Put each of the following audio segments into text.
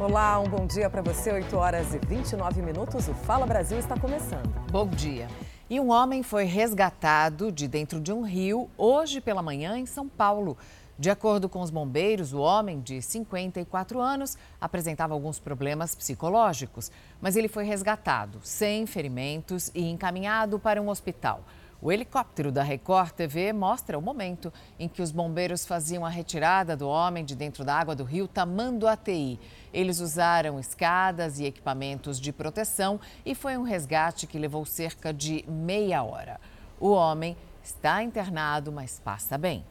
Olá, um bom dia para você. 8 horas e 29 minutos. O Fala Brasil está começando. Bom dia. E um homem foi resgatado de dentro de um rio hoje pela manhã em São Paulo. De acordo com os bombeiros, o homem de 54 anos apresentava alguns problemas psicológicos, mas ele foi resgatado sem ferimentos e encaminhado para um hospital. O helicóptero da Record TV mostra o momento em que os bombeiros faziam a retirada do homem de dentro da água do rio Tamanduateí. Eles usaram escadas e equipamentos de proteção e foi um resgate que levou cerca de meia hora. O homem está internado, mas passa bem.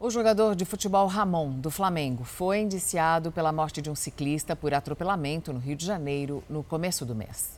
O jogador de futebol Ramon, do Flamengo, foi indiciado pela morte de um ciclista por atropelamento no Rio de Janeiro no começo do mês.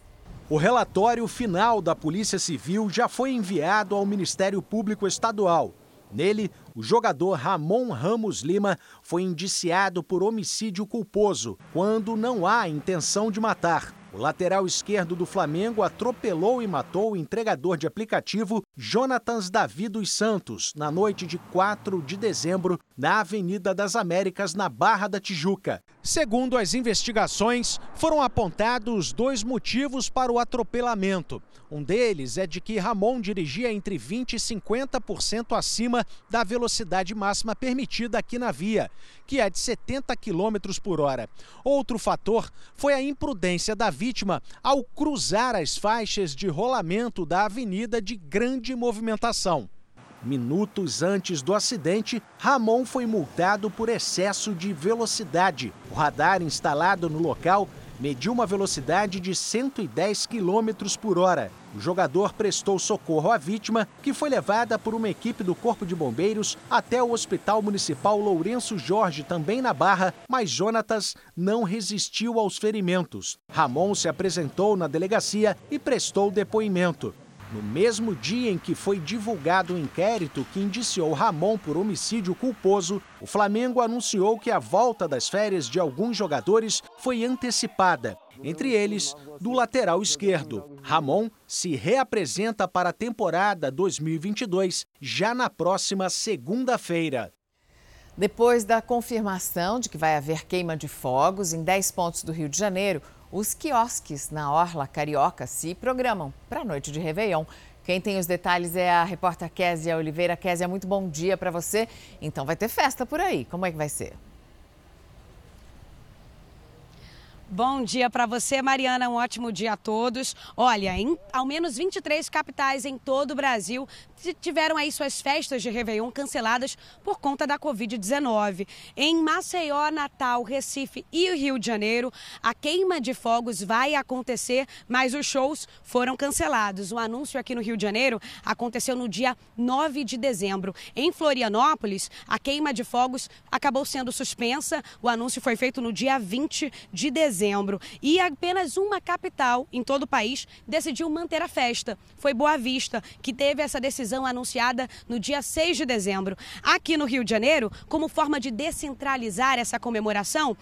O relatório final da Polícia Civil já foi enviado ao Ministério Público Estadual. Nele, o jogador Ramon Ramos Lima foi indiciado por homicídio culposo, quando não há intenção de matar. Lateral esquerdo do Flamengo atropelou e matou o entregador de aplicativo Jonatas Davi dos Santos na noite de 4 de dezembro, na Avenida das Américas, na Barra da Tijuca. Segundo as investigações, foram apontados dois motivos para o atropelamento. Um deles é de que Ramon dirigia entre 20% e 50% acima da velocidade máxima permitida aqui na via, que é de 70 km por hora. Outro fator foi a imprudência da vítima ao cruzar as faixas de rolamento da avenida de grande movimentação. Minutos antes do acidente, Ramon foi multado por excesso de velocidade. O radar instalado no local mediu uma velocidade de 110 km por hora. O jogador prestou socorro à vítima, que foi levada por uma equipe do Corpo de Bombeiros até o Hospital Municipal Lourenço Jorge, também na Barra, mas Jonatas não resistiu aos ferimentos. Ramon se apresentou na delegacia e prestou depoimento. No mesmo dia em que foi divulgado o inquérito que indiciou Ramon por homicídio culposo, o Flamengo anunciou que a volta das férias de alguns jogadores foi antecipada, entre eles do lateral esquerdo. Ramon se reapresenta para a temporada 2022 já na próxima segunda-feira. Depois da confirmação de que vai haver queima de fogos em 10 pontos do Rio de Janeiro, os quiosques na Orla Carioca se programam para a noite de Réveillon. Quem tem os detalhes é a repórter Késia Oliveira. Késia, muito bom dia para você. Então vai ter festa por aí. Como é que vai ser? Bom dia para você, Mariana. Um ótimo dia a todos. Olha, em ao menos 23 capitais em todo o Brasil tiveram aí suas festas de Réveillon canceladas por conta da Covid-19. Em Maceió, Natal, Recife e Rio de Janeiro, a queima de fogos vai acontecer, mas os shows foram cancelados. O anúncio aqui no Rio de Janeiro aconteceu no dia 9 de dezembro. Em Florianópolis, a queima de fogos acabou sendo suspensa. O anúncio foi feito no dia 20 de dezembro. E apenas uma capital em todo o país decidiu manter a festa. Foi Boa Vista, que teve essa decisão decisão anunciada no dia 6 de dezembro. Aqui no Rio de Janeiro, como forma de descentralizar essa comemoração,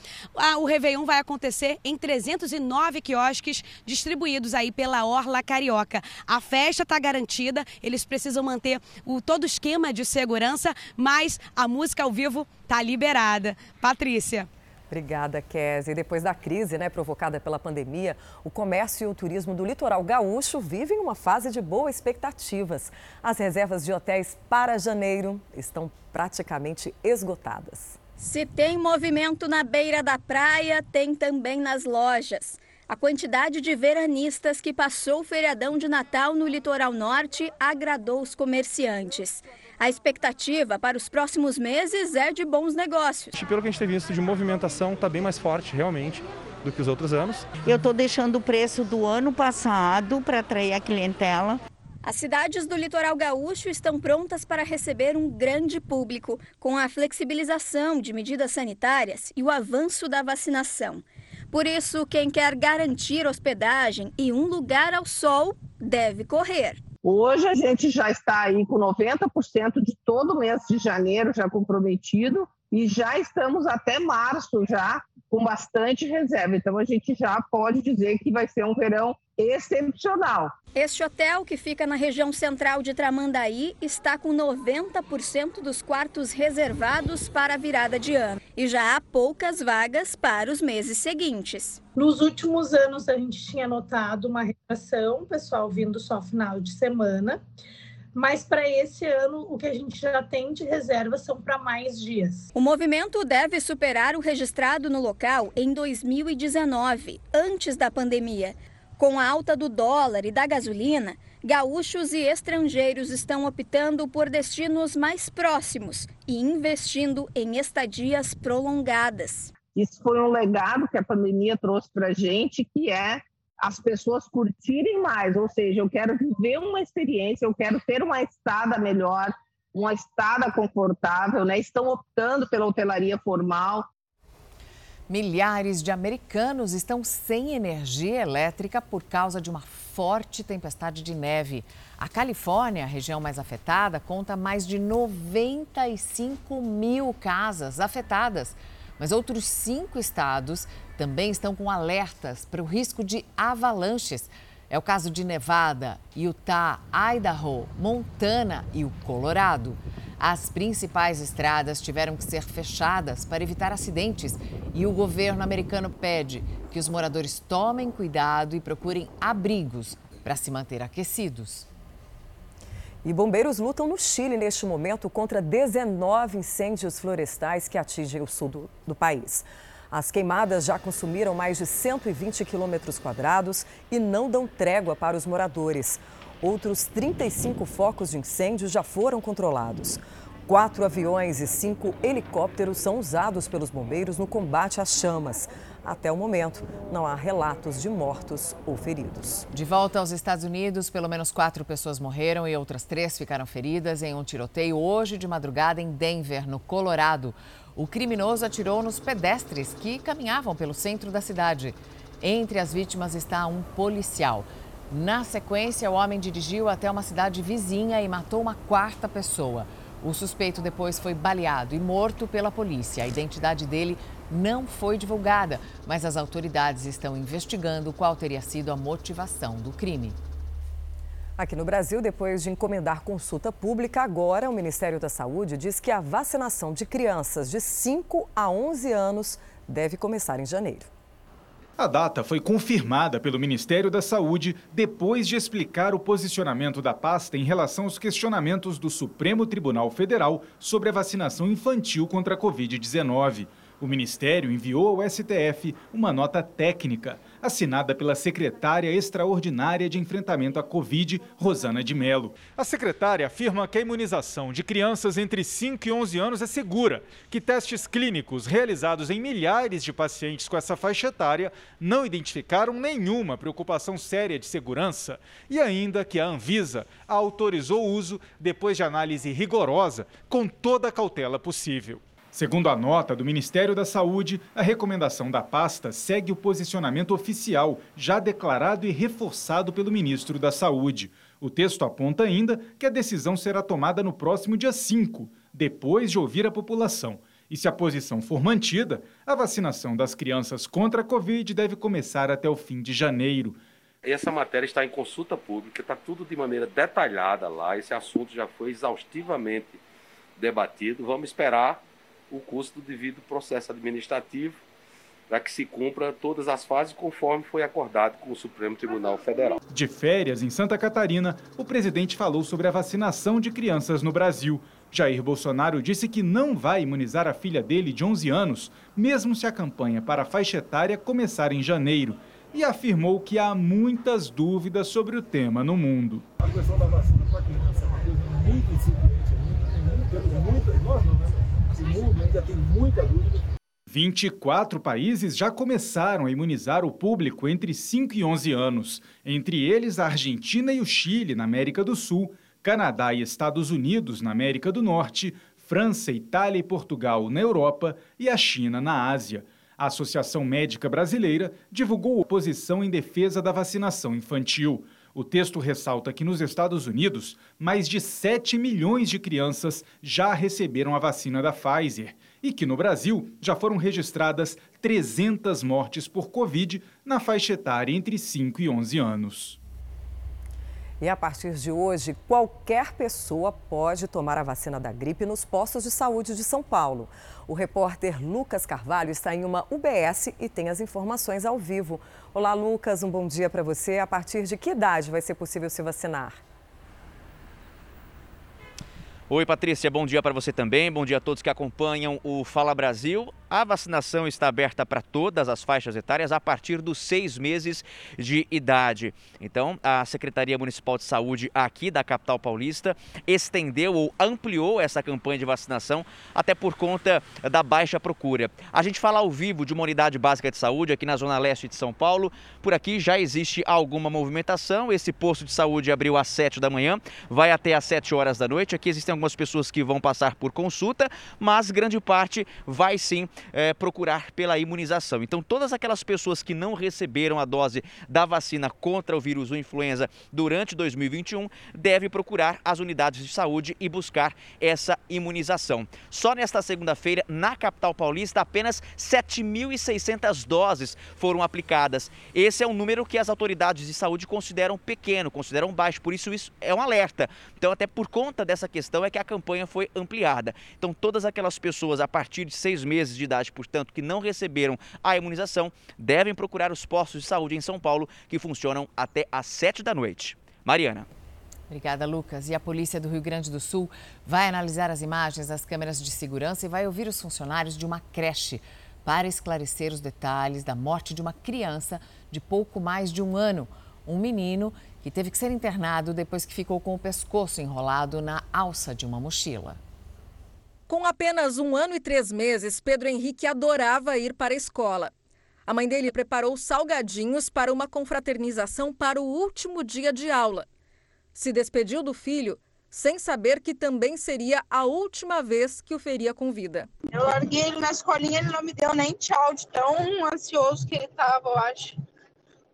o Réveillon vai acontecer em 309 quiosques distribuídos aí pela Orla Carioca. A festa está garantida, eles precisam manter o todo o esquema de segurança, mas a música ao vivo está liberada. Patrícia. Obrigada, Kézia. E depois da crise né, provocada pela pandemia, o comércio e o turismo do litoral gaúcho vivem uma fase de boas expectativas. As reservas de hotéis para janeiro estão praticamente esgotadas. Se tem movimento na beira da praia, tem também nas lojas. A quantidade de veranistas que passou o feriadão de Natal no litoral norte agradou os comerciantes. A expectativa para os próximos meses é de bons negócios. Pelo que a gente tem visto de movimentação, está bem mais forte realmente do que os outros anos. Eu estou deixando o preço do ano passado para atrair a clientela. As cidades do litoral gaúcho estão prontas para receber um grande público, com a flexibilização de medidas sanitárias e o avanço da vacinação. Por isso, quem quer garantir hospedagem e um lugar ao sol deve correr. Hoje a gente já está aí com 90% de todo o mês de janeiro já comprometido e já estamos até março já com bastante reserva. Então a gente já pode dizer que vai ser um verão excepcional. Este hotel, que fica na região central de Tramandaí, está com 90% dos quartos reservados para a virada de ano. E já há poucas vagas para os meses seguintes. Nos últimos anos, a gente tinha notado uma retração, pessoal vindo só final de semana. Mas para esse ano, o que a gente já tem de reserva são para mais dias. O movimento deve superar o registrado no local em 2019, antes da pandemia. Com a alta do dólar e da gasolina, gaúchos e estrangeiros estão optando por destinos mais próximos e investindo em estadias prolongadas. Isso foi um legado que a pandemia trouxe para a gente, que é as pessoas curtirem mais, ou seja, eu quero viver uma experiência, eu quero ter uma estada melhor, uma estada confortável, né? Estão optando pela hotelaria formal, Milhares de americanos estão sem energia elétrica por causa de uma forte tempestade de neve. A Califórnia, a região mais afetada, conta mais de 95 mil casas afetadas. Mas outros cinco estados também estão com alertas para o risco de avalanches. É o caso de Nevada, Utah, Idaho, Montana e o Colorado. As principais estradas tiveram que ser fechadas para evitar acidentes e o governo americano pede que os moradores tomem cuidado e procurem abrigos para se manter aquecidos. E bombeiros lutam no Chile neste momento contra 19 incêndios florestais que atingem o sul do, do país. As queimadas já consumiram mais de 120 quilômetros quadrados e não dão trégua para os moradores. Outros 35 focos de incêndio já foram controlados. Quatro aviões e cinco helicópteros são usados pelos bombeiros no combate às chamas. Até o momento, não há relatos de mortos ou feridos. De volta aos Estados Unidos, pelo menos quatro pessoas morreram e outras três ficaram feridas em um tiroteio hoje de madrugada em Denver, no Colorado. O criminoso atirou nos pedestres que caminhavam pelo centro da cidade. Entre as vítimas está um policial. Na sequência, o homem dirigiu até uma cidade vizinha e matou uma quarta pessoa. O suspeito depois foi baleado e morto pela polícia. A identidade dele não foi divulgada, mas as autoridades estão investigando qual teria sido a motivação do crime. Aqui no Brasil, depois de encomendar consulta pública, agora o Ministério da Saúde diz que a vacinação de crianças de 5 a 11 anos deve começar em janeiro. A data foi confirmada pelo Ministério da Saúde depois de explicar o posicionamento da pasta em relação aos questionamentos do Supremo Tribunal Federal sobre a vacinação infantil contra a Covid-19. O Ministério enviou ao STF uma nota técnica, assinada pela secretária extraordinária de enfrentamento à Covid, Rosana de Mello. A secretária afirma que a imunização de crianças entre 5 e 11 anos é segura, que testes clínicos realizados em milhares de pacientes com essa faixa etária não identificaram nenhuma preocupação séria de segurança e ainda que a Anvisa autorizou o uso depois de análise rigorosa, com toda a cautela possível. Segundo a nota do Ministério da Saúde, a recomendação da pasta segue o posicionamento oficial, já declarado e reforçado pelo ministro da Saúde. O texto aponta ainda que a decisão será tomada no próximo dia 5, depois de ouvir a população. E se a posição for mantida, a vacinação das crianças contra a Covid deve começar até o fim de janeiro. Essa matéria está em consulta pública, está tudo de maneira detalhada lá. Esse assunto já foi exaustivamente debatido. Vamos esperar o custo devido processo administrativo para que se cumpra todas as fases conforme foi acordado com o Supremo Tribunal Federal. De férias em Santa Catarina, o presidente falou sobre a vacinação de crianças no Brasil. Jair Bolsonaro disse que não vai imunizar a filha dele de 11 anos, mesmo se a campanha para a faixa etária começar em janeiro, e afirmou que há muitas dúvidas sobre o tema no mundo. A questão da vacina para criança é uma coisa muito incipiente ainda, tem muita, nós não, né? Mundo ainda tem muita dúvida. 24 países já começaram a imunizar o público entre 5 e 11 anos, entre eles a Argentina e o Chile, na América do Sul, Canadá e Estados Unidos, na América do Norte, França, Itália e Portugal, na Europa e a China, na Ásia. A Associação Médica Brasileira divulgou oposição em defesa da vacinação infantil. O texto ressalta que nos Estados Unidos, mais de 7 milhões de crianças já receberam a vacina da Pfizer e que no Brasil já foram registradas 300 mortes por Covid na faixa etária entre 5 e 11 anos. E a partir de hoje, qualquer pessoa pode tomar a vacina da gripe nos postos de saúde de São Paulo. O repórter Lucas Carvalho está em uma UBS e tem as informações ao vivo. Olá, Lucas, um bom dia para você. A partir de que idade vai ser possível se vacinar? Oi, Patrícia, bom dia para você também. Bom dia a todos que acompanham o Fala Brasil. A vacinação está aberta para todas as faixas etárias a partir dos seis meses de idade. Então, a Secretaria Municipal de Saúde aqui da capital paulista estendeu ou ampliou essa campanha de vacinação até por conta da baixa procura. A gente fala ao vivo de uma unidade básica de saúde aqui na Zona Leste de São Paulo. Por aqui já existe alguma movimentação. Esse posto de saúde abriu às sete da manhã, vai até às sete horas da noite. Aqui existem algumas pessoas que vão passar por consulta, mas grande parte vai sim é, procurar pela imunização. Então, todas aquelas pessoas que não receberam a dose da vacina contra o vírus influenza durante 2021 devem procurar as unidades de saúde e buscar essa imunização. Só nesta segunda-feira, na capital paulista, apenas 7.600 doses foram aplicadas. Esse é um número que as autoridades de saúde consideram pequeno, consideram baixo, por isso isso é um alerta. Então, até por conta dessa questão é que a campanha foi ampliada. Então, todas aquelas pessoas a partir de seis meses de idade, portanto, que não receberam a imunização, devem procurar os postos de saúde em São Paulo, que funcionam até às sete da noite. Mariana. Obrigada, Lucas. E a polícia do Rio Grande do Sul vai analisar as imagens das câmeras de segurança e vai ouvir os funcionários de uma creche para esclarecer os detalhes da morte de uma criança de pouco mais de um ano. Um menino que teve que ser internado depois que ficou com o pescoço enrolado na alça de uma mochila. Com apenas um ano e três meses, Pedro Henrique adorava ir para a escola. A mãe dele preparou salgadinhos para uma confraternização para o último dia de aula. Se despediu do filho sem saber que também seria a última vez que o feria com vida. Eu larguei ele na escolinha, ele não me deu nem tchau de tão ansioso que ele estava, eu acho,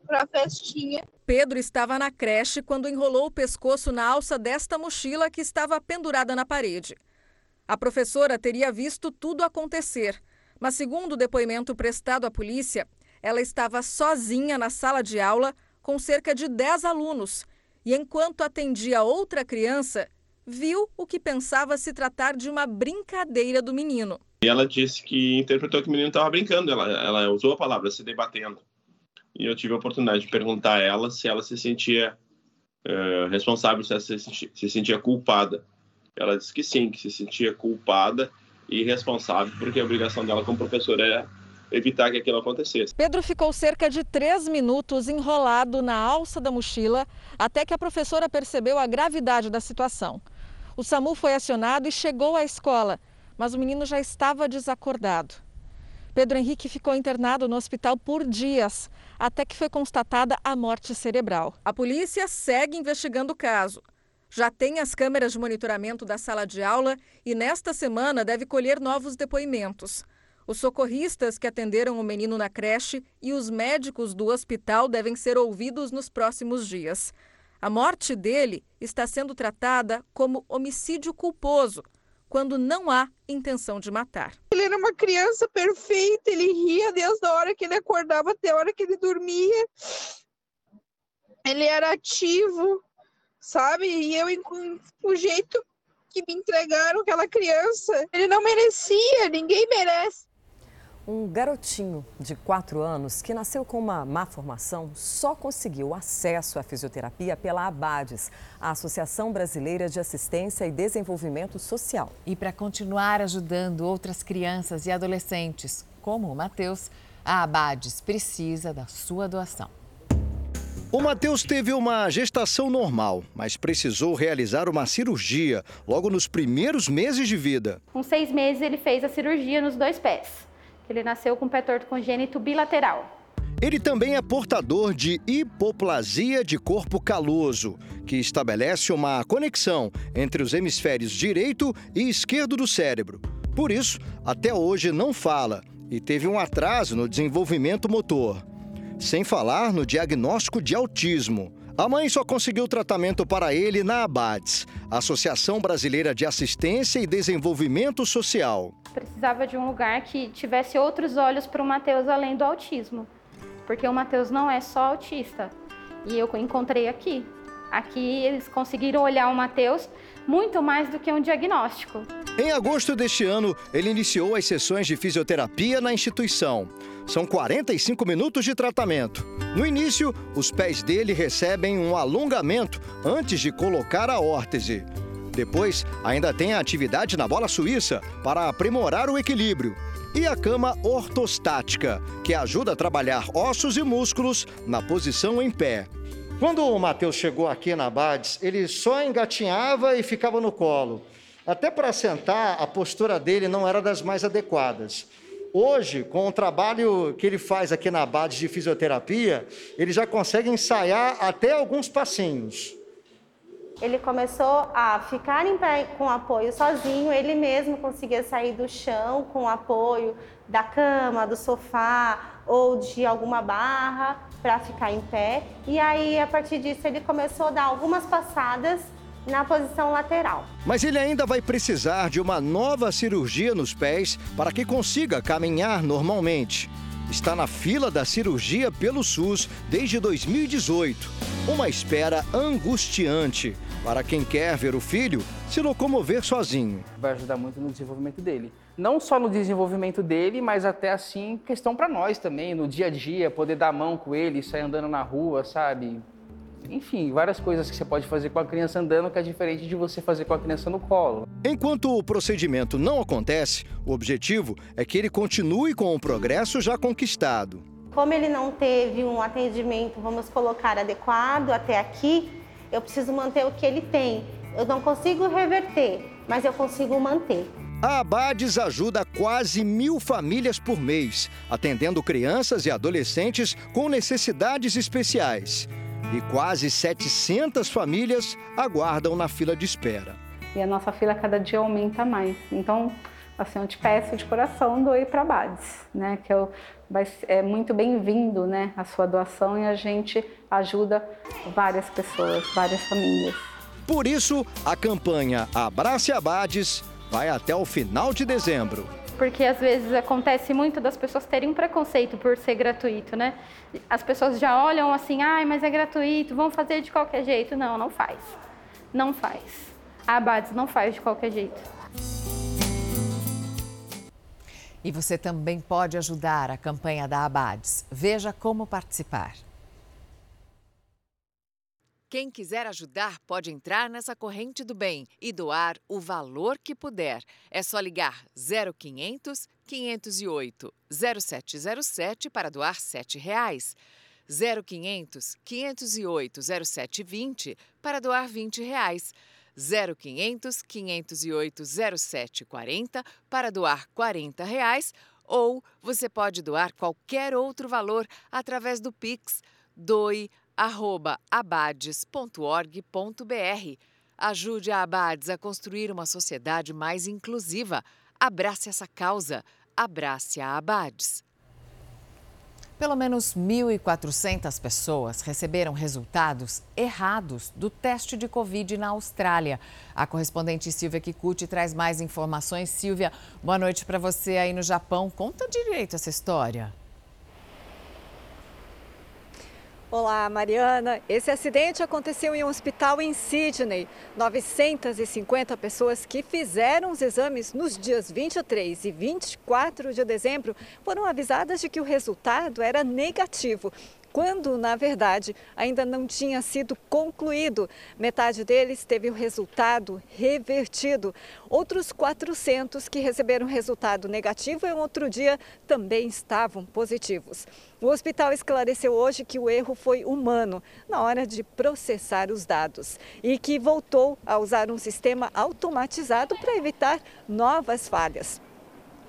para a festinha. Pedro estava na creche quando enrolou o pescoço na alça desta mochila que estava pendurada na parede. A professora teria visto tudo acontecer, mas, segundo o depoimento prestado à polícia, ela estava sozinha na sala de aula com cerca de 10 alunos e, enquanto atendia outra criança, viu o que pensava se tratar de uma brincadeira do menino. E ela disse que interpretou que o menino estava brincando, ela, ela usou a palavra se debatendo. E eu tive a oportunidade de perguntar a ela se ela se sentia uh, responsável, se ela se, se sentia culpada. Ela disse que sim, que se sentia culpada e responsável, porque a obrigação dela como professora era evitar que aquilo acontecesse. Pedro ficou cerca de três minutos enrolado na alça da mochila até que a professora percebeu a gravidade da situação. O SAMU foi acionado e chegou à escola, mas o menino já estava desacordado. Pedro Henrique ficou internado no hospital por dias, até que foi constatada a morte cerebral. A polícia segue investigando o caso já tem as câmeras de monitoramento da sala de aula e nesta semana deve colher novos depoimentos. Os socorristas que atenderam o menino na creche e os médicos do hospital devem ser ouvidos nos próximos dias. A morte dele está sendo tratada como homicídio culposo, quando não há intenção de matar. Ele era uma criança perfeita, ele ria desde a hora que ele acordava até a hora que ele dormia. Ele era ativo, sabe? E eu, o jeito que me entregaram aquela criança, ele não merecia, ninguém merece. Um garotinho de 4 anos que nasceu com uma má formação só conseguiu acesso à fisioterapia pela ABADES, a Associação Brasileira de Assistência e Desenvolvimento Social. E para continuar ajudando outras crianças e adolescentes, como o Matheus, a ABADES precisa da sua doação. O Matheus teve uma gestação normal, mas precisou realizar uma cirurgia logo nos primeiros meses de vida. Com seis meses, ele fez a cirurgia nos dois pés. Ele nasceu com pé torto congênito bilateral. Ele também é portador de hipoplasia de corpo caloso, que estabelece uma conexão entre os hemisférios direito e esquerdo do cérebro. Por isso, até hoje não fala e teve um atraso no desenvolvimento motor. Sem falar no diagnóstico de autismo. A mãe só conseguiu tratamento para ele na ABADES, Associação Brasileira de Assistência e Desenvolvimento Social. precisava de um lugar que tivesse outros olhos para o Matheus além do autismo, porque o Matheus não é só autista. E eu encontrei aqui. Aqui eles conseguiram olhar o Matheus muito mais do que um diagnóstico. Em agosto deste ano, ele iniciou as sessões de fisioterapia na instituição. São 45 minutos de tratamento. No início, os pés dele recebem um alongamento antes de colocar a órtese. Depois, ainda tem a atividade na bola suíça para aprimorar o equilíbrio. E a cama ortostática, que ajuda a trabalhar ossos e músculos na posição em pé. Quando o Matheus chegou aqui na Bades, ele só engatinhava e ficava no colo. Até para sentar, a postura dele não era das mais adequadas. Hoje, com o trabalho que ele faz aqui na Bades de fisioterapia, ele já consegue ensaiar até alguns passinhos ele começou a ficar em pé com apoio sozinho, ele mesmo conseguia sair do chão com apoio da cama, do sofá ou de alguma barra para ficar em pé. E aí, a partir disso, ele começou a dar algumas passadas na posição lateral. Mas ele ainda vai precisar de uma nova cirurgia nos pés para que consiga caminhar normalmente. Está na fila da cirurgia pelo SUS desde 2018. Uma espera angustiante para quem quer ver o filho se locomover sozinho. Vai ajudar muito no desenvolvimento dele. Não só no desenvolvimento dele, mas até assim, questão para nós também, no dia a dia, poder dar a mão com ele, sair andando na rua, sabe? Enfim, várias coisas que você pode fazer com a criança andando que é diferente de você fazer com a criança no colo. Enquanto o procedimento não acontece, o objetivo é que ele continue com o progresso já conquistado. Como ele não teve um atendimento, vamos colocar, adequado até aqui, eu preciso manter o que ele tem. Eu não consigo reverter, mas eu consigo manter. A Abades ajuda quase mil famílias por mês, atendendo crianças e adolescentes com necessidades especiais. E quase 700 famílias aguardam na fila de espera. E a nossa fila cada dia aumenta mais. Então, assim, eu te peço de coração doe para Abades, né? Que eu vai, é muito bem-vindo né, a sua doação e a gente ajuda várias pessoas, várias famílias. Por isso, a campanha Abrace Abades vai até o final de dezembro. Porque às vezes acontece muito das pessoas terem um preconceito por ser gratuito, né? As pessoas já olham assim, ai, mas é gratuito, vão fazer de qualquer jeito. Não, não faz. Não faz. A Abades não faz de qualquer jeito. E você também pode ajudar a campanha da Abades. Veja como participar. Quem quiser ajudar pode entrar nessa corrente do bem e doar o valor que puder. É só ligar 0500 508 0707 para doar 7 reais. 0500 508 0720 para doar 20 reais. 0500 508 0740 para doar 40 reais, ou você pode doar qualquer outro valor através do Pix doe@abades.org.br. Ajude a Abades a construir uma sociedade mais inclusiva. Abrace essa causa. Abrace a Abades. Pelo menos 1.400 pessoas receberam resultados errados do teste de Covid na Austrália. A correspondente Silvia Kikuchi traz mais informações. Silvia, boa noite para você aí no Japão. Conta direito essa história. Olá, Mariana. Esse acidente aconteceu em um hospital em Sydney. 950 pessoas que fizeram os exames nos dias 23 e 24 de dezembro foram avisadas de que o resultado era negativo quando, na verdade, ainda não tinha sido concluído. Metade deles teve o resultado revertido. Outros 400 que receberam resultado negativo em outro dia também estavam positivos. O hospital esclareceu hoje que o erro foi humano na hora de processar os dados e que voltou a usar um sistema automatizado para evitar novas falhas.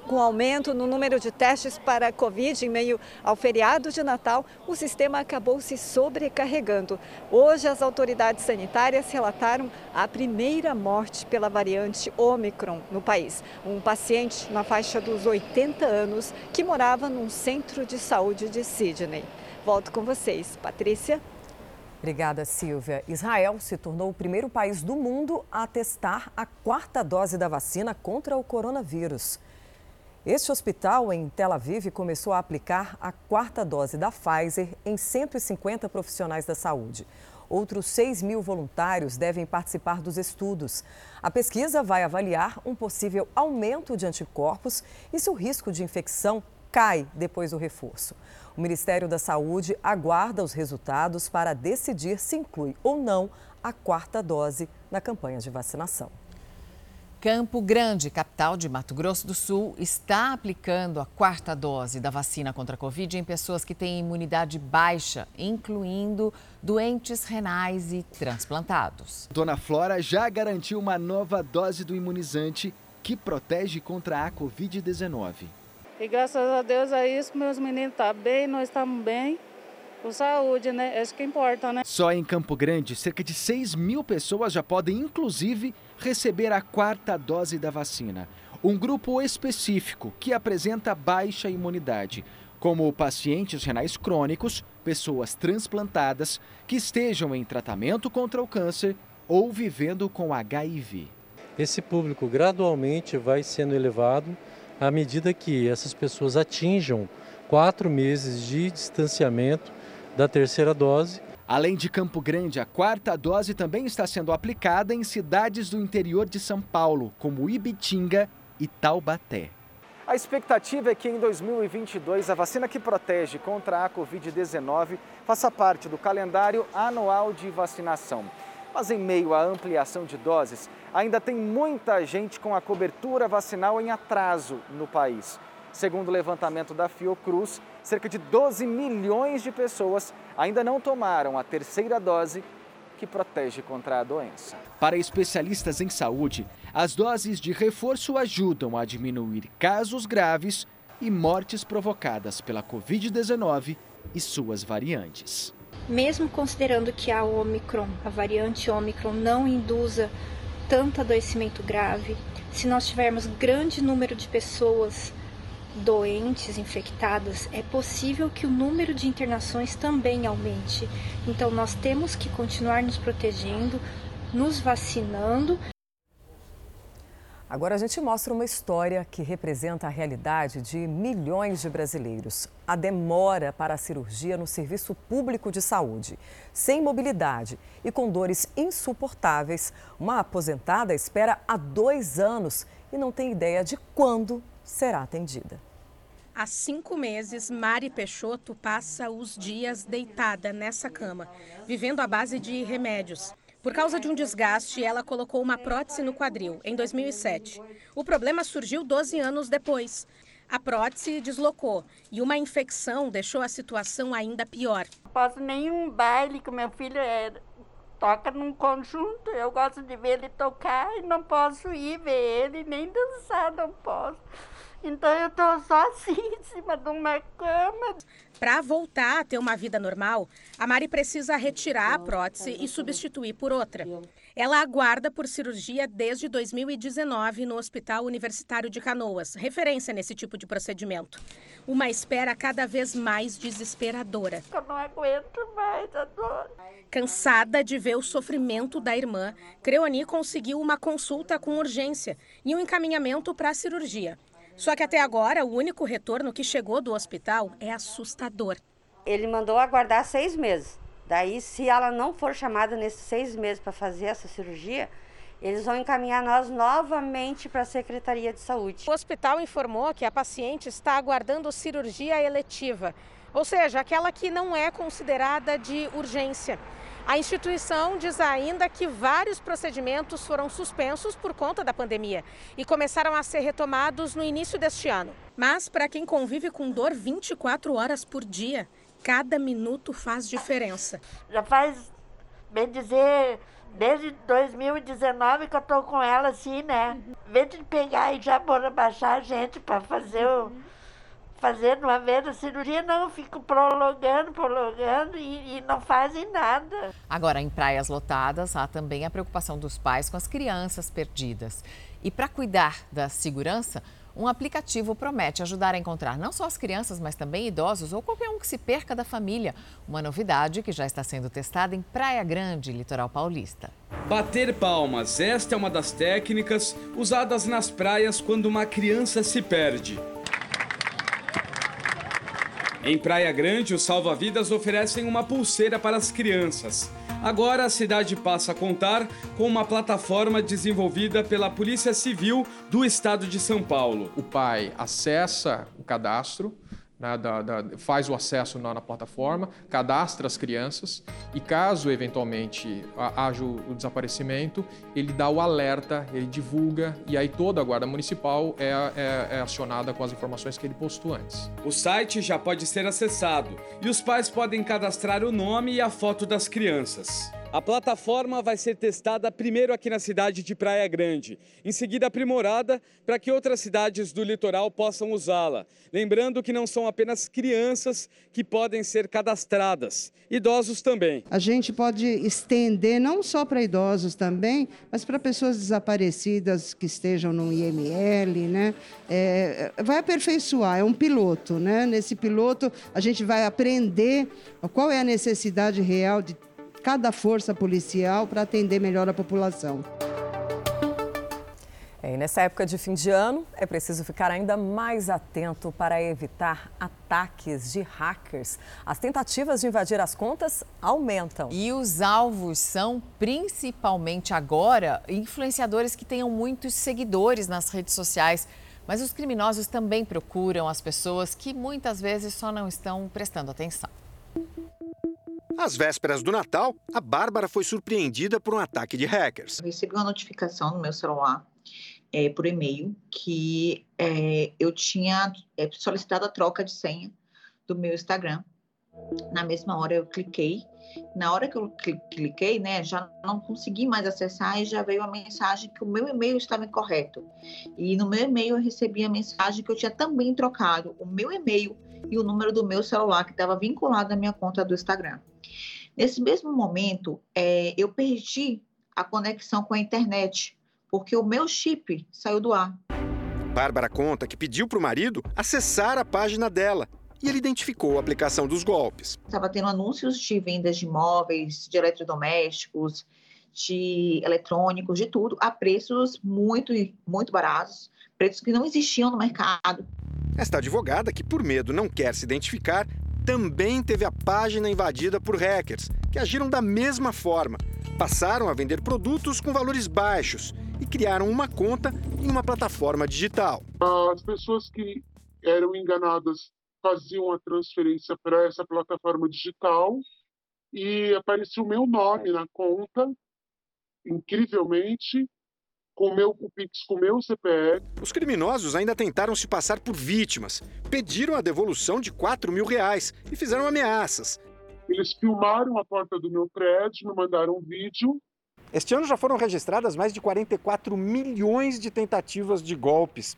Com aumento no número de testes para a Covid em meio ao feriado de Natal, o sistema acabou se sobrecarregando. Hoje, as autoridades sanitárias relataram a primeira morte pela variante Omicron no país. Um paciente na faixa dos 80 anos que morava num centro de saúde de Sydney. Volto com vocês, Patrícia. Obrigada, Silvia. Israel se tornou o primeiro país do mundo a testar a quarta dose da vacina contra o coronavírus. Este hospital em Tel Aviv começou a aplicar a quarta dose da Pfizer em 150 profissionais da saúde. Outros 6 mil voluntários devem participar dos estudos. A pesquisa vai avaliar um possível aumento de anticorpos e se o risco de infecção cai depois do reforço. O Ministério da Saúde aguarda os resultados para decidir se inclui ou não a quarta dose na campanha de vacinação. Campo Grande, capital de Mato Grosso do Sul, está aplicando a quarta dose da vacina contra a Covid em pessoas que têm imunidade baixa, incluindo doentes renais e transplantados. Dona Flora já garantiu uma nova dose do imunizante que protege contra a Covid-19. E graças a Deus é isso, meus meninos estão tá bem, nós estamos bem. Com saúde, né? É isso que importa, né? Só em Campo Grande, cerca de 6 mil pessoas já podem, inclusive, receber a quarta dose da vacina. Um grupo específico que apresenta baixa imunidade, como pacientes renais crônicos, pessoas transplantadas que estejam em tratamento contra o câncer ou vivendo com HIV. Esse público gradualmente vai sendo elevado à medida que essas pessoas atinjam quatro meses de distanciamento da terceira dose. Além de Campo Grande, a quarta dose também está sendo aplicada em cidades do interior de São Paulo, como Ibitinga e Taubaté. A expectativa é que em 2022 a vacina que protege contra a Covid-19 faça parte do calendário anual de vacinação. Mas em meio à ampliação de doses, ainda tem muita gente com a cobertura vacinal em atraso no país. Segundo o levantamento da Fiocruz, cerca de 12 milhões de pessoas ainda não tomaram a terceira dose que protege contra a doença. Para especialistas em saúde, as doses de reforço ajudam a diminuir casos graves e mortes provocadas pela Covid-19 e suas variantes. Mesmo considerando que a Omicron, a variante Omicron, não induza tanto adoecimento grave, se nós tivermos grande número de pessoas doentes infectadas, é possível que o número de internações também aumente. Então, nós temos que continuar nos protegendo, nos vacinando. Agora a gente mostra uma história que representa a realidade de milhões de brasileiros. A demora para a cirurgia no serviço público de saúde. Sem mobilidade e com dores insuportáveis, uma aposentada espera há dois anos e não tem ideia de quando será atendida. Há cinco meses, Mari Peixoto passa os dias deitada nessa cama, vivendo à base de remédios. Por causa de um desgaste, ela colocou uma prótese no quadril em 2007. O problema surgiu 12 anos depois. A prótese deslocou e uma infecção deixou a situação ainda pior. Não posso nenhum baile que meu filho é, toca num conjunto. Eu gosto de ver ele tocar e não posso ir ver ele, nem dançar, não posso. Então eu tô só assim, em cima de uma cama. Para voltar a ter uma vida normal, a Mari precisa retirar a prótese e substituir por outra. Ela aguarda por cirurgia desde 2019 no Hospital Universitário de Canoas, referência nesse tipo de procedimento. Uma espera cada vez mais desesperadora. Eu não aguento mais a dor. Cansada de ver o sofrimento da irmã, Creoni conseguiu uma consulta com urgência e um encaminhamento para a cirurgia. Só que até agora, o único retorno que chegou do hospital é assustador. Ele mandou aguardar seis meses. Daí, se ela não for chamada nesses seis meses para fazer essa cirurgia, eles vão encaminhar nós novamente para a Secretaria de Saúde. O hospital informou que a paciente está aguardando cirurgia eletiva, ou seja, aquela que não é considerada de urgência. A instituição diz ainda que vários procedimentos foram suspensos por conta da pandemia e começaram a ser retomados no início deste ano. Mas para quem convive com dor 24 horas por dia, cada minuto faz diferença. Já faz, bem dizer, desde 2019 que eu tô com ela assim, né? Em vez de pegar e já bora baixar a gente para fazer o fazendo uma vez a cirurgia, não, fico prolongando, prolongando e, e, não fazem nada. Agora, em praias lotadas, há também a preocupação dos pais com as crianças perdidas. E para cuidar da segurança, um aplicativo promete ajudar a encontrar não só as crianças, mas também idosos ou qualquer um que se perca da família. Uma novidade que já está sendo testada em Praia Grande, litoral paulista. Bater palmas. Esta é uma das técnicas usadas nas praias quando uma criança se perde. Em Praia Grande, os salva-vidas oferecem uma pulseira para as crianças. Agora a cidade passa a contar com uma plataforma desenvolvida pela Polícia Civil do Estado de São Paulo. O pai acessa o cadastro né, da, da, faz o acesso na, na, plataforma, cadastra as crianças e caso eventualmente haja o, o, desaparecimento, ele dá o alerta, ele divulga e aí toda a guarda municipal é, é, é acionada com as informações que ele postou antes. O site já pode ser acessado e os pais podem cadastrar o nome e a foto das crianças. A plataforma vai ser testada primeiro aqui na cidade de Praia Grande, em seguida aprimorada para que outras cidades do litoral possam usá-la. Lembrando que não são apenas crianças que podem ser cadastradas, idosos também. A gente pode estender não só para idosos também, mas para pessoas desaparecidas que estejam no IML, né? É, vai aperfeiçoar, é um piloto, né? Nesse piloto a gente vai aprender qual é a necessidade real de cada força policial para atender melhor a população. É, e nessa época de fim de ano, é preciso ficar ainda mais atento para evitar ataques de hackers. As tentativas de invadir as contas aumentam. E os alvos são, principalmente agora, influenciadores que tenham muitos seguidores nas redes sociais. Mas os criminosos também procuram as pessoas que muitas vezes só não estão prestando atenção. Às vésperas do Natal, a Bárbara foi surpreendida por um ataque de hackers. Eu recebi uma notificação no meu celular, é, por e-mail, que é, eu tinha é, solicitado a troca de senha do meu Instagram. Na mesma hora eu cliquei. Na hora que eu cliquei, né, já não consegui mais acessar e já veio a mensagem que o meu e-mail estava incorreto. E no meu e-mail eu recebi a mensagem que eu tinha também trocado o meu e-mail e o número do meu celular que estava vinculado à minha conta do Instagram. Nesse mesmo momento, é, eu perdi a conexão com a internet, porque o meu chip saiu do ar. Bárbara conta que pediu para o marido acessar a página dela e ele identificou a aplicação dos golpes. Estava tendo anúncios de vendas de imóveis, de eletrodomésticos, de eletrônicos, de tudo, a preços muito, muito baratos, preços que não existiam no mercado. Esta advogada, que por medo não quer se identificar, também teve a página invadida por hackers, que agiram da mesma forma. Passaram a vender produtos com valores baixos e criaram uma conta em uma plataforma digital. As pessoas que eram enganadas faziam a transferência para essa plataforma digital e aparecia o meu nome na conta, incrivelmente, com meu, o Pix com meu CPF. Os criminosos ainda tentaram se passar por vítimas, pediram a devolução de 4 mil reais e fizeram ameaças. Eles filmaram a porta do meu prédio, me mandaram um vídeo. Este ano já foram registradas mais de 44 milhões de tentativas de golpes.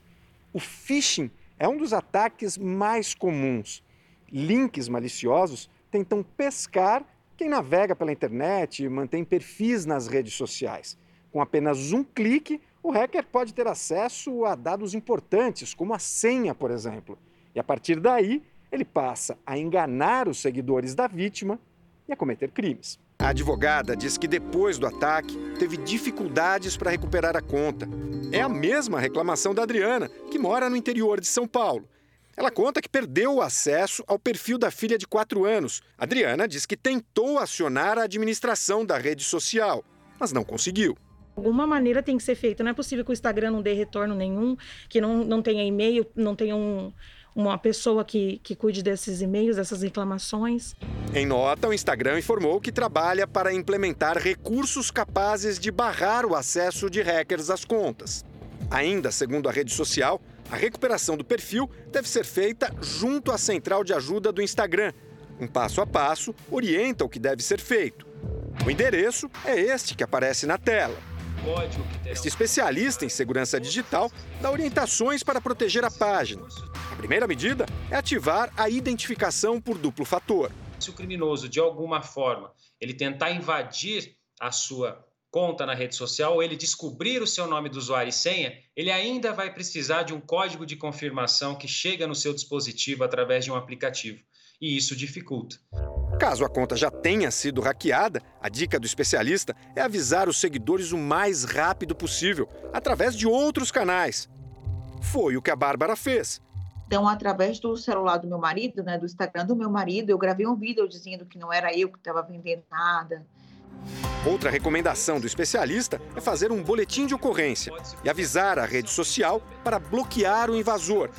O phishing é um dos ataques mais comuns. Links maliciosos tentam pescar quem navega pela internet e mantém perfis nas redes sociais. Com apenas um clique, o hacker pode ter acesso a dados importantes, como a senha, por exemplo. E a partir daí, ele passa a enganar os seguidores da vítima e a cometer crimes. A advogada diz que depois do ataque teve dificuldades para recuperar a conta. É a mesma reclamação da Adriana, que mora no interior de São Paulo. Ela conta que perdeu o acesso ao perfil da filha de 4 anos. Adriana diz que tentou acionar a administração da rede social, mas não conseguiu. Alguma maneira tem que ser feita. Não é possível que o Instagram não dê retorno nenhum, que não, não tenha e-mail, não tenha um, uma pessoa que, que cuide desses e-mails, dessas reclamações. Em nota, o Instagram informou que trabalha para implementar recursos capazes de barrar o acesso de hackers às contas. Ainda, segundo a rede social, a recuperação do perfil deve ser feita junto à central de ajuda do Instagram. Um passo a passo orienta o que deve ser feito. O endereço é este que aparece na tela este especialista em segurança digital dá orientações para proteger a página. A primeira medida é ativar a identificação por duplo fator. Se o criminoso, de alguma forma, ele tentar invadir a sua conta na rede social ou ele descobrir o seu nome do usuário e senha, ele ainda vai precisar de um código de confirmação que chega no seu dispositivo através de um aplicativo. E isso dificulta. Caso a conta já tenha sido hackeada, a dica do especialista é avisar os seguidores o mais rápido possível, através de outros canais. Foi o que a Bárbara fez. Então, através do celular do meu marido, né, do Instagram do meu marido, eu gravei um vídeo dizendo que não era eu que estava vendendo nada. Outra recomendação do especialista é fazer um boletim de ocorrência e avisar a rede social para bloquear o invasor.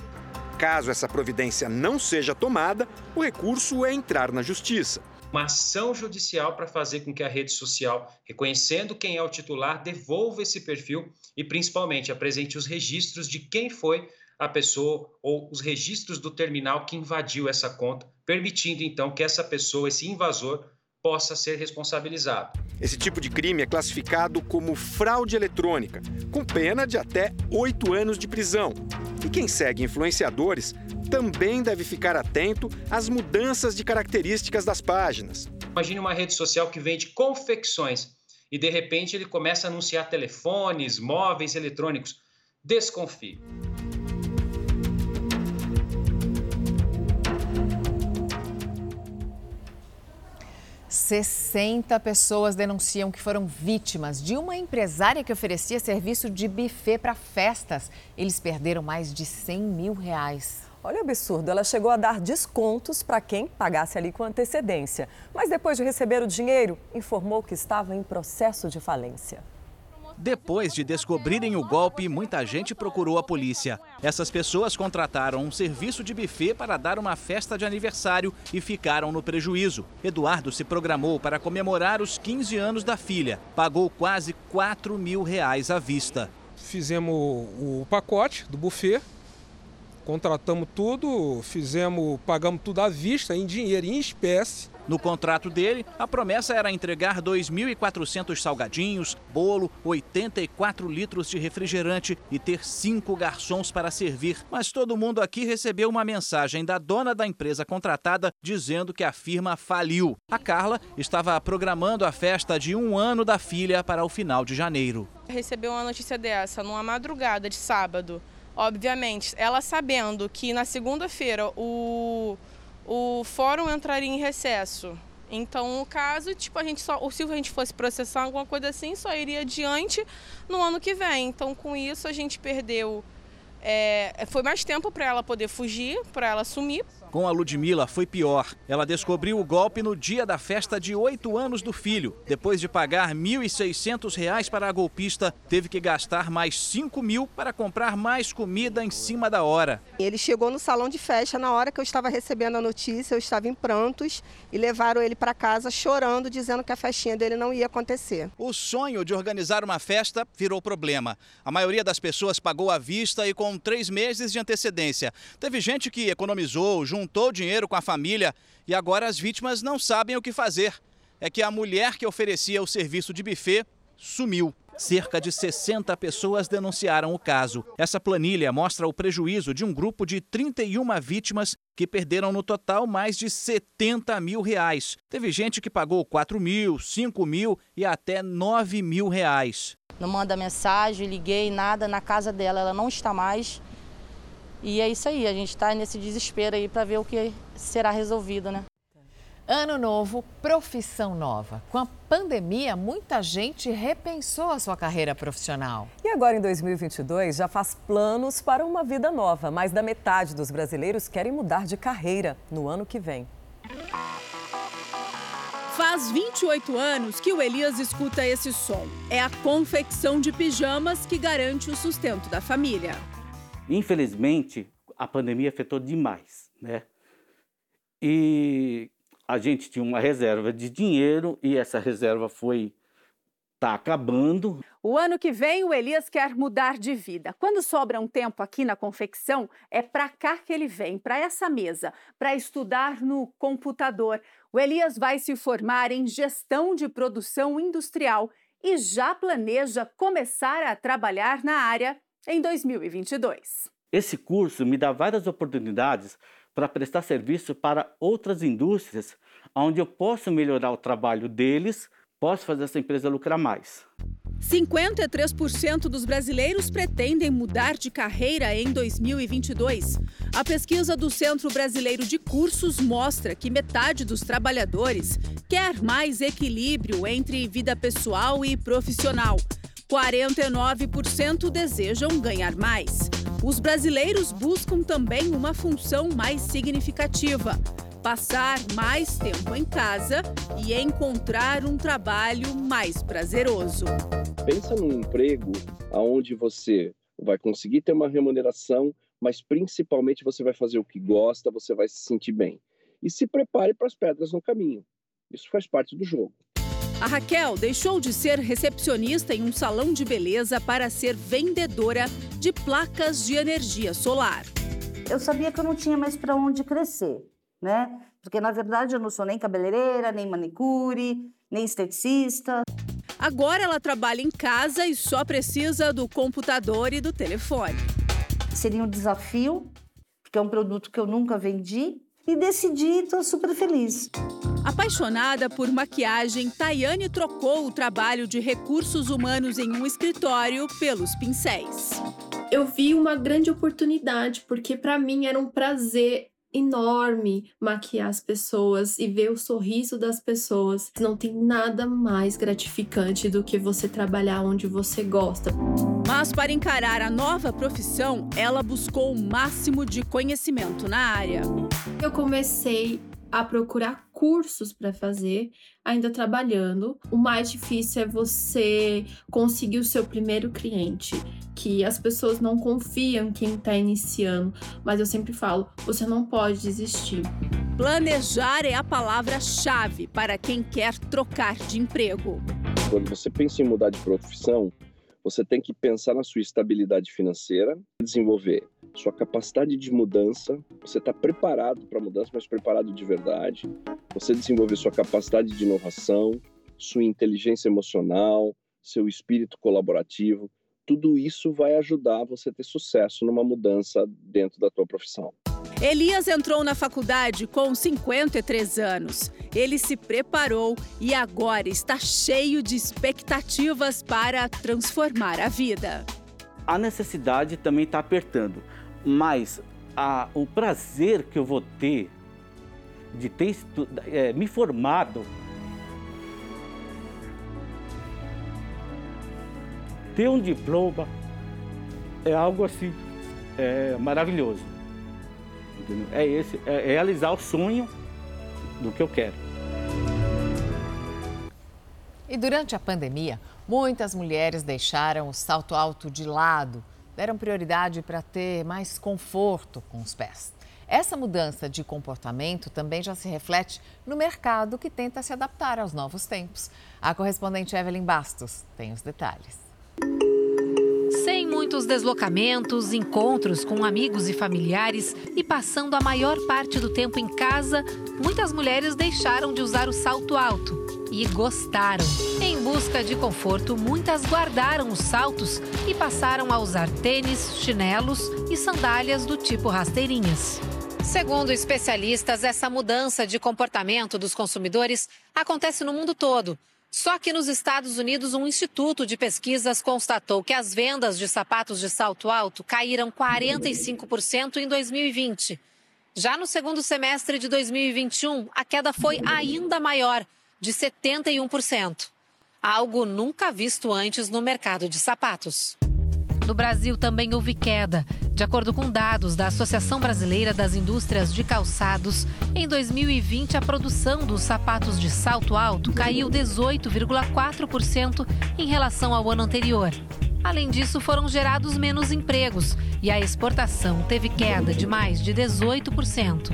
Caso essa providência não seja tomada, o recurso é entrar na justiça. Uma ação judicial para fazer com que a rede social, reconhecendo quem é o titular, devolva esse perfil e, principalmente, apresente os registros de quem foi a pessoa ou os registros do terminal que invadiu essa conta, permitindo então que essa pessoa, esse invasor, possa ser responsabilizado. Esse tipo de crime é classificado como fraude eletrônica, com pena de até oito anos de prisão. E quem segue influenciadores também deve ficar atento às mudanças de características das páginas. Imagine uma rede social que vende confecções e de repente ele começa a anunciar telefones, móveis eletrônicos. Desconfie. 60 pessoas denunciam que foram vítimas de uma empresária que oferecia serviço de buffet para festas. Eles perderam mais de 100 mil reais. Olha o absurdo, ela chegou a dar descontos para quem pagasse ali com antecedência. Mas depois de receber o dinheiro, informou que estava em processo de falência. Depois de descobrirem o golpe, muita gente procurou a polícia. Essas pessoas contrataram um serviço de buffet para dar uma festa de aniversário e ficaram no prejuízo. Eduardo se programou para comemorar os 15 anos da filha. Pagou quase 4 mil reais à vista. Fizemos o pacote do buffet, contratamos tudo, fizemos, pagamos tudo à vista, em dinheiro, em espécie. No contrato dele, a promessa era entregar 2.400 salgadinhos, bolo, 84 litros de refrigerante e ter cinco garçons para servir. Mas todo mundo aqui recebeu uma mensagem da dona da empresa contratada dizendo que a firma faliu. A Carla estava programando a festa de um ano da filha para o final de janeiro. Recebeu uma notícia dessa numa madrugada de sábado. Obviamente, ela sabendo que na segunda-feira o o fórum entraria em recesso. Então, no caso, tipo, a gente só, se a gente fosse processar alguma coisa assim, só iria adiante no ano que vem. Então, com isso, a gente perdeu. É, foi mais tempo para ela poder fugir, para ela sumir. Com a Ludmilla foi pior. Ela descobriu o golpe no dia da festa de oito anos do filho. Depois de pagar R$ 1.600 para a golpista, teve que gastar mais 5 mil para comprar mais comida em cima da hora. Ele chegou no salão de festa na hora que eu estava recebendo a notícia, eu estava em prantos e levaram ele para casa chorando, dizendo que a festinha dele não ia acontecer. O sonho de organizar uma festa virou problema. A maioria das pessoas pagou à vista e com três meses de antecedência. Teve gente que economizou, juntou juntou dinheiro com a família e agora as vítimas não sabem o que fazer. É que a mulher que oferecia o serviço de buffet sumiu. Cerca de 60 pessoas denunciaram o caso. Essa planilha mostra o prejuízo de um grupo de 31 vítimas que perderam no total mais de 70 mil reais. Teve gente que pagou 4 mil, 5 mil e até 9 mil reais. Não manda mensagem, liguei, nada. Na casa dela ela não está mais. E é isso aí, a gente está nesse desespero aí para ver o que será resolvido, né? Ano novo, profissão nova. Com a pandemia, muita gente repensou a sua carreira profissional. E agora, em 2022, já faz planos para uma vida nova. Mais da metade dos brasileiros querem mudar de carreira no ano que vem. Faz 28 anos que o Elias escuta esse som. É a confecção de pijamas que garante o sustento da família. Infelizmente, a pandemia afetou demais, né? E a gente tinha uma reserva de dinheiro e essa reserva foi tá acabando. O ano que vem o Elias quer mudar de vida. Quando sobra um tempo aqui na confecção, é para cá que ele vem, para essa mesa, para estudar no computador. O Elias vai se formar em gestão de produção industrial e já planeja começar a trabalhar na área em 2022. Esse curso me dá várias oportunidades para prestar serviço para outras indústrias, onde eu posso melhorar o trabalho deles, posso fazer essa empresa lucrar mais. 53% dos brasileiros pretendem mudar de carreira em 2022. A pesquisa do Centro Brasileiro de Cursos mostra que metade dos trabalhadores quer mais equilíbrio entre vida pessoal e profissional. 49% desejam ganhar mais. Os brasileiros buscam também uma função mais significativa passar mais tempo em casa e encontrar um trabalho mais prazeroso. Pensa num emprego onde você vai conseguir ter uma remuneração, mas principalmente você vai fazer o que gosta, você vai se sentir bem. E se prepare para as pedras no caminho. Isso faz parte do jogo. A Raquel deixou de ser recepcionista em um salão de beleza para ser vendedora de placas de energia solar. Eu sabia que eu não tinha mais para onde crescer né? Porque na verdade eu não sou nem cabeleireira, nem manicure, nem esteticista. Agora ela trabalha em casa e só precisa do computador e do telefone. Seria um desafio, porque é um produto que eu nunca vendi e decidi estou super feliz. Apaixonada por maquiagem, Tayane trocou o trabalho de recursos humanos em um escritório pelos pincéis. Eu vi uma grande oportunidade, porque para mim era um prazer enorme maquiar as pessoas e ver o sorriso das pessoas. Não tem nada mais gratificante do que você trabalhar onde você gosta. Mas para encarar a nova profissão, ela buscou o máximo de conhecimento na área. Eu comecei a procurar cursos para fazer, ainda trabalhando. O mais difícil é você conseguir o seu primeiro cliente, que as pessoas não confiam em quem está iniciando, mas eu sempre falo, você não pode desistir. Planejar é a palavra-chave para quem quer trocar de emprego. Quando você pensa em mudar de profissão, você tem que pensar na sua estabilidade financeira, desenvolver sua capacidade de mudança. Você está preparado para a mudança, mas preparado de verdade. Você desenvolver sua capacidade de inovação, sua inteligência emocional, seu espírito colaborativo. Tudo isso vai ajudar você a ter sucesso numa mudança dentro da tua profissão. Elias entrou na faculdade com 53 anos. Ele se preparou e agora está cheio de expectativas para transformar a vida. A necessidade também está apertando, mas a, o prazer que eu vou ter de ter é, me formado ter um diploma é algo assim é, maravilhoso. Entendeu? É esse, é realizar o sonho do que eu quero. E durante a pandemia, muitas mulheres deixaram o salto alto de lado, deram prioridade para ter mais conforto com os pés. Essa mudança de comportamento também já se reflete no mercado que tenta se adaptar aos novos tempos. A correspondente Evelyn Bastos tem os detalhes. Sem muitos deslocamentos, encontros com amigos e familiares e passando a maior parte do tempo em casa, muitas mulheres deixaram de usar o salto alto e gostaram. Em busca de conforto, muitas guardaram os saltos e passaram a usar tênis, chinelos e sandálias do tipo rasteirinhas. Segundo especialistas, essa mudança de comportamento dos consumidores acontece no mundo todo. Só que nos Estados Unidos, um instituto de pesquisas constatou que as vendas de sapatos de salto alto caíram 45% em 2020. Já no segundo semestre de 2021, a queda foi ainda maior, de 71%. Algo nunca visto antes no mercado de sapatos. No Brasil também houve queda. De acordo com dados da Associação Brasileira das Indústrias de Calçados, em 2020 a produção dos sapatos de salto alto caiu 18,4% em relação ao ano anterior. Além disso, foram gerados menos empregos e a exportação teve queda de mais de 18%.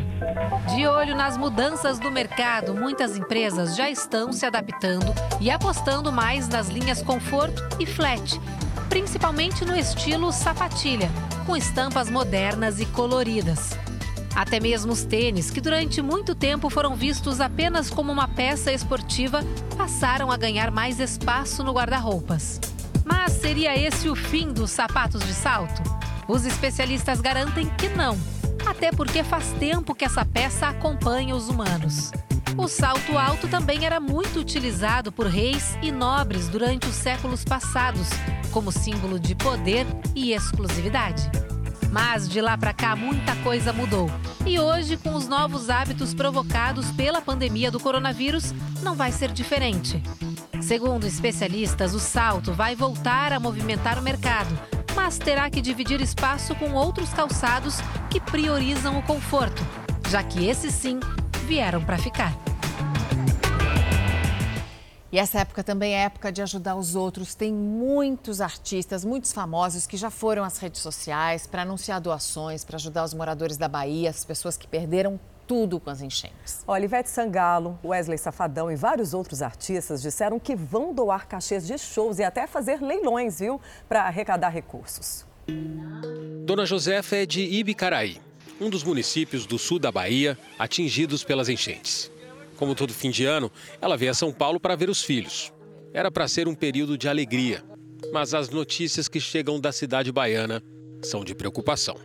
De olho nas mudanças do mercado, muitas empresas já estão se adaptando e apostando mais nas linhas conforto e flat, principalmente no estilo sapatilha, com estampas modernas e coloridas. Até mesmo os tênis, que durante muito tempo foram vistos apenas como uma peça esportiva, passaram a ganhar mais espaço no guarda-roupas. Mas seria esse o fim dos sapatos de salto? Os especialistas garantem que não, até porque faz tempo que essa peça acompanha os humanos. O salto alto também era muito utilizado por reis e nobres durante os séculos passados, como símbolo de poder e exclusividade. Mas de lá para cá muita coisa mudou. E hoje, com os novos hábitos provocados pela pandemia do coronavírus, não vai ser diferente. Segundo especialistas, o salto vai voltar a movimentar o mercado, mas terá que dividir espaço com outros calçados que priorizam o conforto, já que esses sim vieram para ficar. E essa época também é época de ajudar os outros. Tem muitos artistas, muitos famosos que já foram às redes sociais para anunciar doações, para ajudar os moradores da Bahia, as pessoas que perderam tudo com as enchentes. Olha, Ivete Sangalo, Wesley Safadão e vários outros artistas disseram que vão doar cachês de shows e até fazer leilões, viu, para arrecadar recursos. Dona Josefa é de Ibicaraí, um dos municípios do sul da Bahia atingidos pelas enchentes. Como todo fim de ano, ela veio a São Paulo para ver os filhos. Era para ser um período de alegria, mas as notícias que chegam da cidade baiana são de preocupação.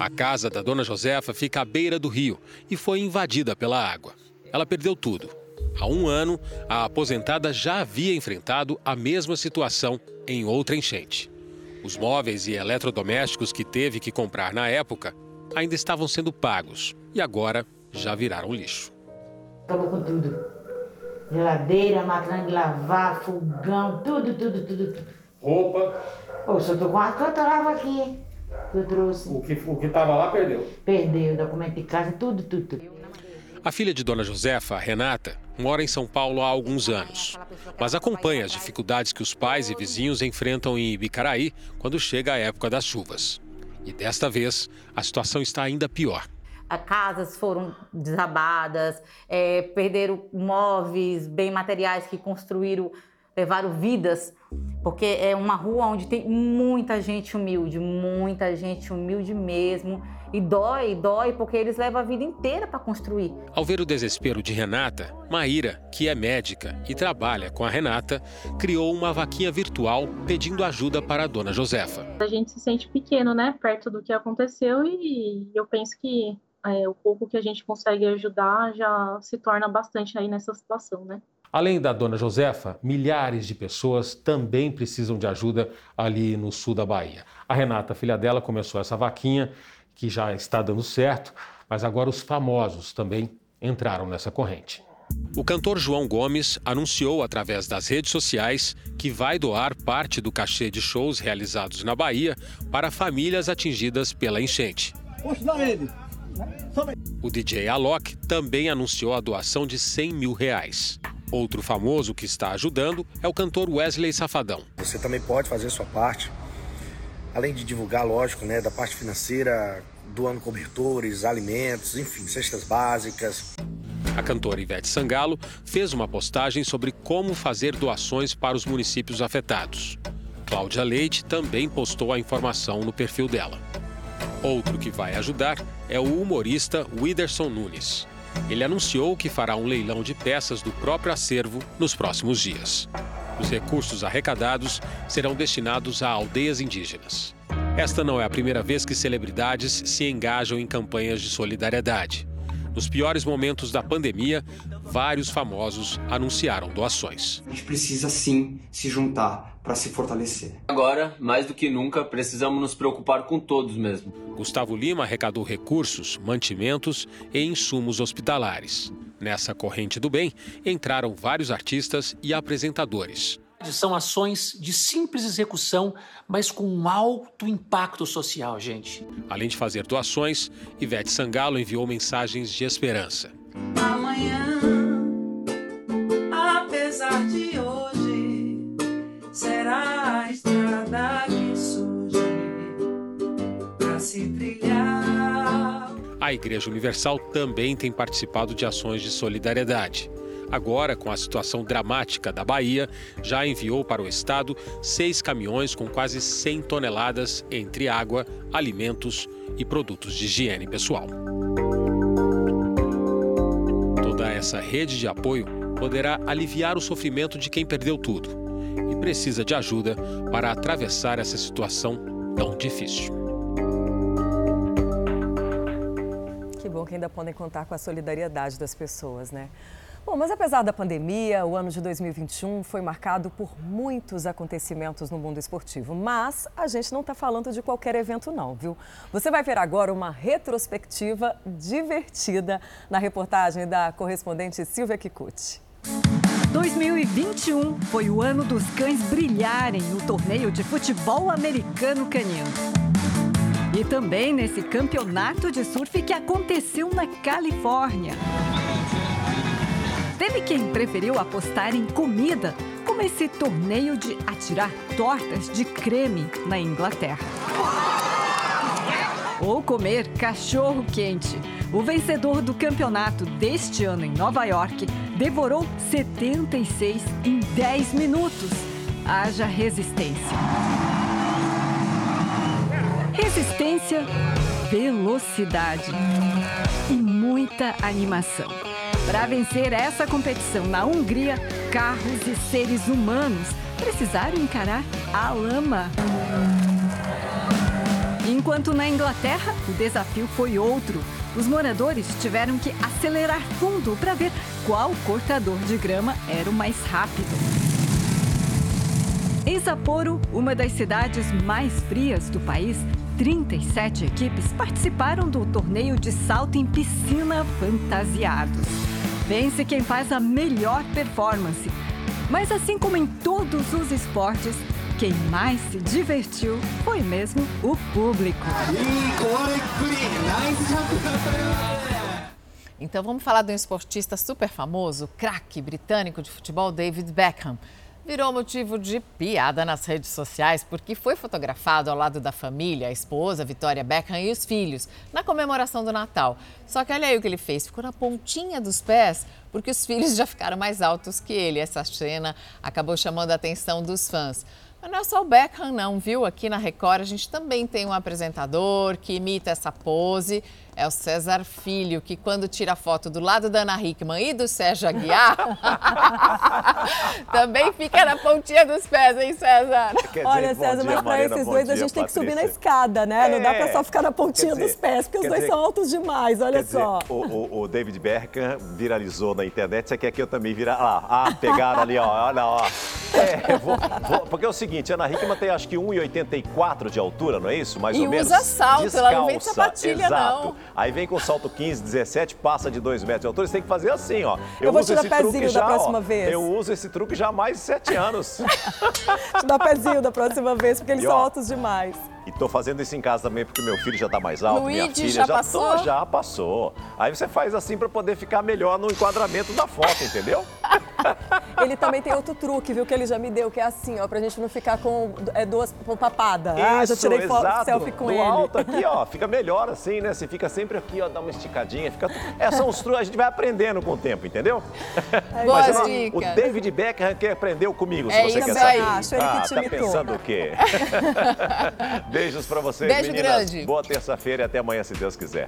A casa da dona Josefa fica à beira do rio e foi invadida pela água. Ela perdeu tudo. Há um ano, a aposentada já havia enfrentado a mesma situação em outra enchente. Os móveis e eletrodomésticos que teve que comprar na época ainda estavam sendo pagos e agora já viraram lixo. Acabou com tudo. Geladeira, máquina de lavar, fogão, tudo, tudo, tudo. tudo. Roupa. Ô, só tô com a canta, eu lavo aqui. Eu trouxe. O que o que estava lá perdeu. Perdeu, documento de casa, tudo, tudo, tudo. A filha de Dona Josefa, Renata, mora em São Paulo há alguns anos, mas acompanha as dificuldades que os pais e vizinhos enfrentam em Ibicaraí quando chega a época das chuvas. E desta vez, a situação está ainda pior casas foram desabadas, é, perderam móveis, bem materiais que construíram, levaram vidas, porque é uma rua onde tem muita gente humilde, muita gente humilde mesmo. E dói, dói, porque eles levam a vida inteira para construir. Ao ver o desespero de Renata, Maíra, que é médica e trabalha com a Renata, criou uma vaquinha virtual pedindo ajuda para a dona Josefa. A gente se sente pequeno, né, perto do que aconteceu e eu penso que é, o pouco que a gente consegue ajudar já se torna bastante aí nessa situação, né? Além da dona Josefa, milhares de pessoas também precisam de ajuda ali no sul da Bahia. A Renata, filha dela, começou essa vaquinha que já está dando certo, mas agora os famosos também entraram nessa corrente. O cantor João Gomes anunciou através das redes sociais que vai doar parte do cachê de shows realizados na Bahia para famílias atingidas pela enchente. O DJ Alok também anunciou a doação de 100 mil reais. Outro famoso que está ajudando é o cantor Wesley Safadão. Você também pode fazer sua parte, além de divulgar, lógico, né, da parte financeira, doando cobertores, alimentos, enfim, cestas básicas. A cantora Ivete Sangalo fez uma postagem sobre como fazer doações para os municípios afetados. Cláudia Leite também postou a informação no perfil dela. Outro que vai ajudar é o humorista Widerson Nunes. Ele anunciou que fará um leilão de peças do próprio acervo nos próximos dias. Os recursos arrecadados serão destinados a aldeias indígenas. Esta não é a primeira vez que celebridades se engajam em campanhas de solidariedade. Nos piores momentos da pandemia, vários famosos anunciaram doações. A gente precisa sim se juntar para se fortalecer. Agora, mais do que nunca, precisamos nos preocupar com todos mesmo. Gustavo Lima arrecadou recursos, mantimentos e insumos hospitalares. Nessa corrente do bem entraram vários artistas e apresentadores. São ações de simples execução, mas com um alto impacto social, gente. Além de fazer doações, Ivete Sangalo enviou mensagens de esperança. Amanhã, A Igreja Universal também tem participado de ações de solidariedade agora com a situação dramática da Bahia, já enviou para o estado seis caminhões com quase 100 toneladas entre água, alimentos e produtos de higiene pessoal. Toda essa rede de apoio poderá aliviar o sofrimento de quem perdeu tudo e precisa de ajuda para atravessar essa situação tão difícil. Que ainda podem contar com a solidariedade das pessoas, né? Bom, mas apesar da pandemia, o ano de 2021 foi marcado por muitos acontecimentos no mundo esportivo. Mas a gente não está falando de qualquer evento, não, viu? Você vai ver agora uma retrospectiva divertida na reportagem da correspondente Silvia Kikuchi. 2021 foi o ano dos cães brilharem no torneio de futebol americano canino. E também nesse campeonato de surf que aconteceu na Califórnia. Teve quem preferiu apostar em comida, como esse torneio de atirar tortas de creme na Inglaterra. Ou comer cachorro quente. O vencedor do campeonato deste ano em Nova York devorou 76 em 10 minutos. Haja resistência. Resistência, velocidade e muita animação. Para vencer essa competição na Hungria, carros e seres humanos precisaram encarar a lama. Enquanto na Inglaterra, o desafio foi outro. Os moradores tiveram que acelerar fundo para ver qual cortador de grama era o mais rápido. Em Sapporo, uma das cidades mais frias do país, 37 equipes participaram do torneio de salto em piscina fantasiados. Vence quem faz a melhor performance. Mas assim como em todos os esportes, quem mais se divertiu foi mesmo o público. Então vamos falar de um esportista super famoso, craque britânico de futebol David Beckham. Virou motivo de piada nas redes sociais porque foi fotografado ao lado da família, a esposa Vitória Beckham e os filhos, na comemoração do Natal. Só que olha aí o que ele fez, ficou na pontinha dos pés porque os filhos já ficaram mais altos que ele. Essa cena acabou chamando a atenção dos fãs. Mas não é só o Beckham não, viu? Aqui na Record a gente também tem um apresentador que imita essa pose. É o César Filho, que quando tira foto do lado da Ana Hickman e do Sérgio Aguiar, também fica na pontinha dos pés, hein, César? Dizer, Olha, César, dia, mas para esses dois dia, a gente Patrícia. tem que subir na escada, né? É, Não dá para só ficar na pontinha dizer, dos pés, porque os dois dizer, são altos demais, olha só. Dizer, o, o, o, David Beckham viralizou na internet, você quer que eu também vira... Ah, ah pegaram ali, ó, olha, ó. É, vou, vou, porque é o seguinte, a Ana Hickman tem acho que 1,84 de altura, não é isso? Mais e ou menos. E usa salto, Descalça, ela não vem de sapatilha, exato. não. Aí vem com salto 15, 17, passa de 2 metros de altura. Você tem que fazer assim, ó. Eu, eu vou te dar pezinho já, da próxima ó, vez. Eu uso esse truque já há mais de 7 anos. te dar pezinho da próxima vez, porque eles e, ó, são altos demais. E tô fazendo isso em casa também porque meu filho já tá mais alto, Luigi, minha filha já, já passou? Tô, já passou. Aí você faz assim para poder ficar melhor no enquadramento da foto, entendeu? Ele também tem outro truque, viu, que ele já me deu, que é assim, ó, pra gente não ficar com é, duas com papada. Isso, ah, já tirei exato. selfie com Do ele. alto aqui, ó, fica melhor assim, né? Você fica sempre aqui, ó, dá uma esticadinha, fica... É, são os truques, a gente vai aprendendo com o tempo, entendeu? É, Boas Mas, dicas. O David Beckham que aprendeu comigo, se é você isso quer saber. Aí. Acho ele ah, que te tá imitou. pensando o quê? Beijos pra vocês, Beijo meninas. grande. Boa terça-feira e até amanhã, se Deus quiser.